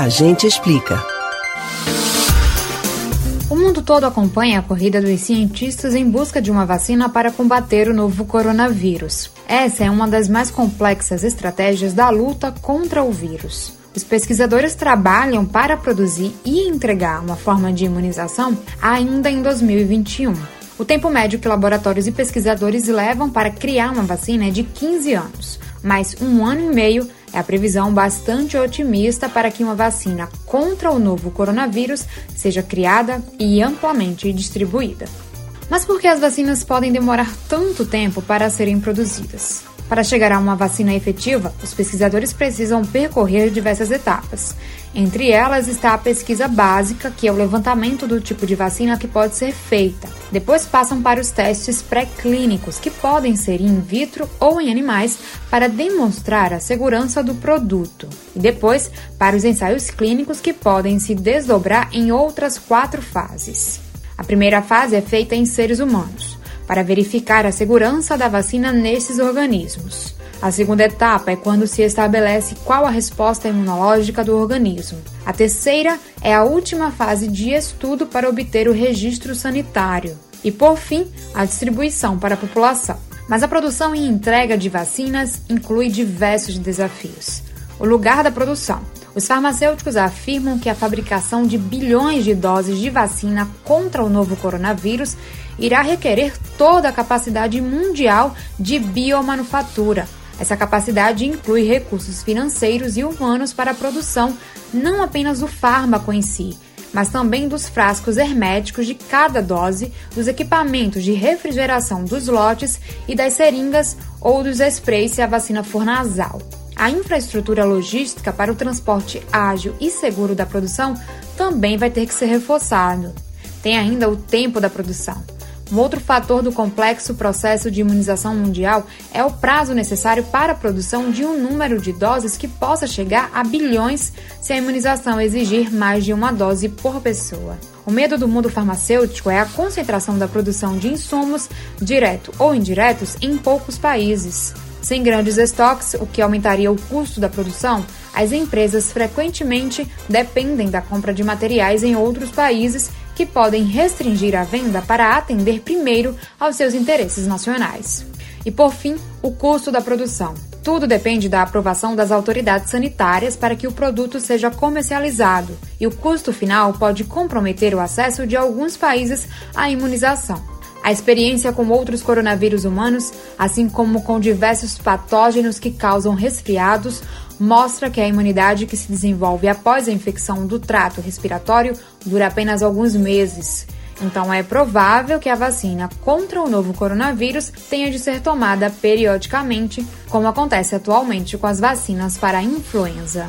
A gente explica. O mundo todo acompanha a corrida dos cientistas em busca de uma vacina para combater o novo coronavírus. Essa é uma das mais complexas estratégias da luta contra o vírus. Os pesquisadores trabalham para produzir e entregar uma forma de imunização ainda em 2021. O tempo médio que laboratórios e pesquisadores levam para criar uma vacina é de 15 anos, mas um ano e meio é a previsão bastante otimista para que uma vacina contra o novo coronavírus seja criada e amplamente distribuída. Mas por que as vacinas podem demorar tanto tempo para serem produzidas? Para chegar a uma vacina efetiva, os pesquisadores precisam percorrer diversas etapas. Entre elas está a pesquisa básica, que é o levantamento do tipo de vacina que pode ser feita. Depois passam para os testes pré-clínicos, que podem ser in vitro ou em animais, para demonstrar a segurança do produto. E depois para os ensaios clínicos, que podem se desdobrar em outras quatro fases. A primeira fase é feita em seres humanos para verificar a segurança da vacina nesses organismos. A segunda etapa é quando se estabelece qual a resposta imunológica do organismo. A terceira é a última fase de estudo para obter o registro sanitário. E, por fim, a distribuição para a população. Mas a produção e entrega de vacinas inclui diversos desafios. O lugar da produção. Os farmacêuticos afirmam que a fabricação de bilhões de doses de vacina contra o novo coronavírus irá requerer toda a capacidade mundial de biomanufatura. Essa capacidade inclui recursos financeiros e humanos para a produção não apenas do fármaco em si, mas também dos frascos herméticos de cada dose, dos equipamentos de refrigeração dos lotes e das seringas ou dos sprays se a vacina for nasal. A infraestrutura logística para o transporte ágil e seguro da produção também vai ter que ser reforçado. Tem ainda o tempo da produção. Um outro fator do complexo processo de imunização mundial é o prazo necessário para a produção de um número de doses que possa chegar a bilhões se a imunização exigir mais de uma dose por pessoa. O medo do mundo farmacêutico é a concentração da produção de insumos, direto ou indiretos, em poucos países. Sem grandes estoques, o que aumentaria o custo da produção, as empresas frequentemente dependem da compra de materiais em outros países que podem restringir a venda para atender primeiro aos seus interesses nacionais. E por fim, o custo da produção. Tudo depende da aprovação das autoridades sanitárias para que o produto seja comercializado, e o custo final pode comprometer o acesso de alguns países à imunização. A experiência com outros coronavírus humanos, assim como com diversos patógenos que causam resfriados, mostra que a imunidade que se desenvolve após a infecção do trato respiratório dura apenas alguns meses. Então é provável que a vacina contra o novo coronavírus tenha de ser tomada periodicamente, como acontece atualmente com as vacinas para a influenza.